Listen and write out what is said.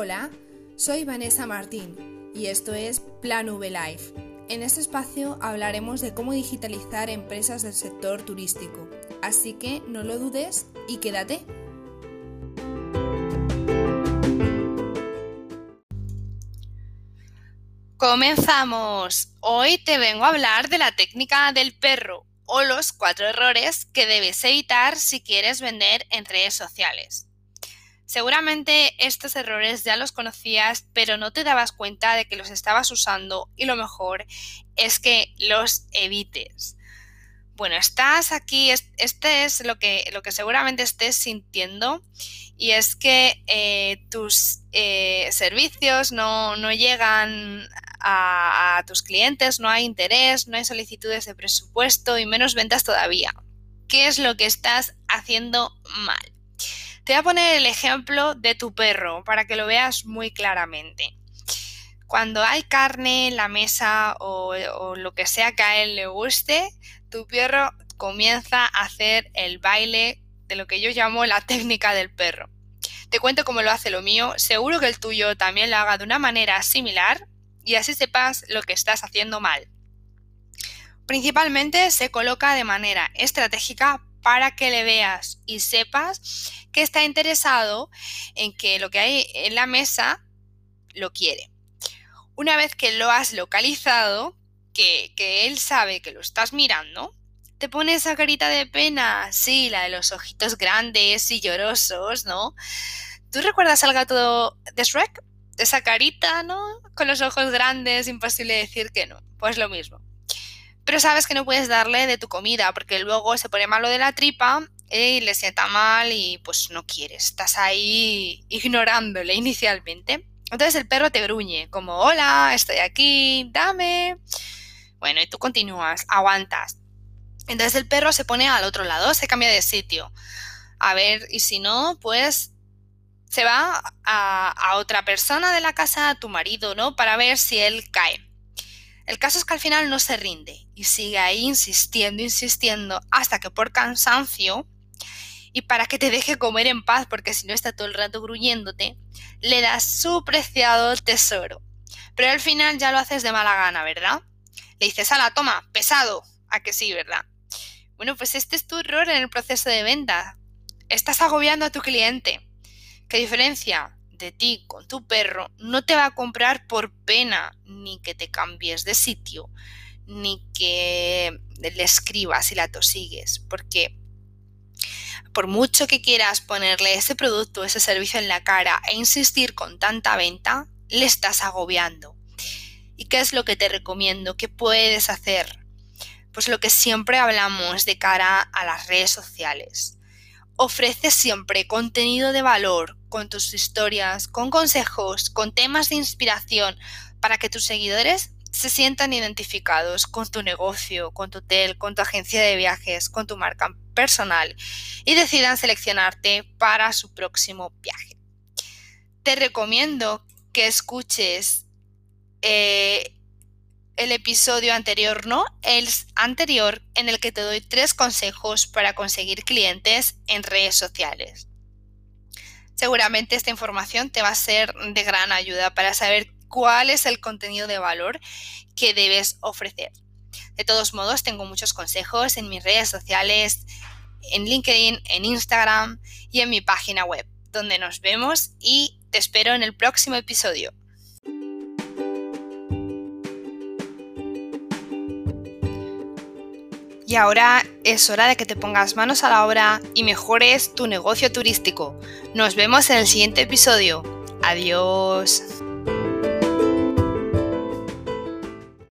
Hola, soy Vanessa Martín y esto es Plan V Life. En este espacio hablaremos de cómo digitalizar empresas del sector turístico, así que no lo dudes y quédate. Comenzamos. Hoy te vengo a hablar de la técnica del perro o los cuatro errores que debes evitar si quieres vender en redes sociales. Seguramente estos errores ya los conocías, pero no te dabas cuenta de que los estabas usando y lo mejor es que los evites. Bueno, estás aquí, este es lo que, lo que seguramente estés sintiendo y es que eh, tus eh, servicios no, llegan a, a tus clientes, no hay interés, no hay solicitudes de presupuesto y menos ventas todavía. ¿Qué es lo que estás haciendo mal? Te voy a poner el ejemplo de tu perro para que lo veas muy claramente. Cuando hay carne en la mesa o, lo que sea que a él le guste, tu perro comienza a hacer el baile de lo que yo llamo la técnica del perro. Te cuento cómo lo hace lo mío, seguro que el tuyo también lo haga de una manera similar y así sepas lo que estás haciendo mal. Principalmente se coloca de manera estratégica para que le veas y sepas que está interesado en que lo que hay en la mesa lo quiere. Una vez que lo has localizado, que, que él sabe que lo estás mirando, te pone esa carita de pena, sí, la de los ojitos grandes y llorosos, ¿no? ¿Tú recuerdas al gato de Shrek? Esa carita, ¿no? Con los ojos grandes, imposible decir que no. Pues lo mismo. Pero sabes que no puedes darle de tu comida porque luego se pone malo de la tripa y le sienta mal y pues no quieres, estás ahí ignorándole inicialmente. Entonces el perro te gruñe, como hola, estoy aquí, dame. Bueno, y tú continúas, aguantas. Entonces el perro se pone al otro lado, se cambia de sitio. A ver, y si no, pues se va a, a otra persona de la casa, a tu marido, ¿no? Para ver si él cae. El caso es que al final no se rinde y sigue ahí insistiendo, insistiendo, hasta que por cansancio y para que te deje comer en paz, porque si no está todo el rato gruñéndote, le das su preciado tesoro. Pero al final ya lo haces de mala gana, ¿verdad? Le dices, la toma, pesado. A que sí, ¿verdad? Bueno, pues este es tu error en el proceso de venta. Estás agobiando a tu cliente. ¿Qué diferencia de ti con tu perro no te va a comprar por pena ni que te cambies de sitio, ni que le escribas y la tosigues, porque por mucho que quieras ponerle ese producto, ese servicio en la cara e insistir con tanta venta, le estás agobiando. ¿Y qué es lo que te recomiendo? ¿Qué puedes hacer? Pues lo que siempre hablamos de cara a las redes sociales. Ofrece siempre contenido de valor con tus historias, con consejos, con temas de inspiración para que tus seguidores se sientan identificados con tu negocio, con tu hotel, con tu agencia de viajes, con tu marca personal y decidan seleccionarte para su próximo viaje. Te recomiendo que escuches eh, el episodio anterior, ¿no? El anterior en el que te doy tres consejos para conseguir clientes en redes sociales. Seguramente esta información te va a ser de gran ayuda para saber cuál es el contenido de valor que debes ofrecer. De todos modos, tengo muchos consejos en mis redes sociales, en LinkedIn, en Instagram y en mi página web, donde nos vemos y te espero en el próximo episodio. Y ahora es hora de que te pongas manos a la obra y mejores tu negocio turístico. Nos vemos en el siguiente episodio. Adiós.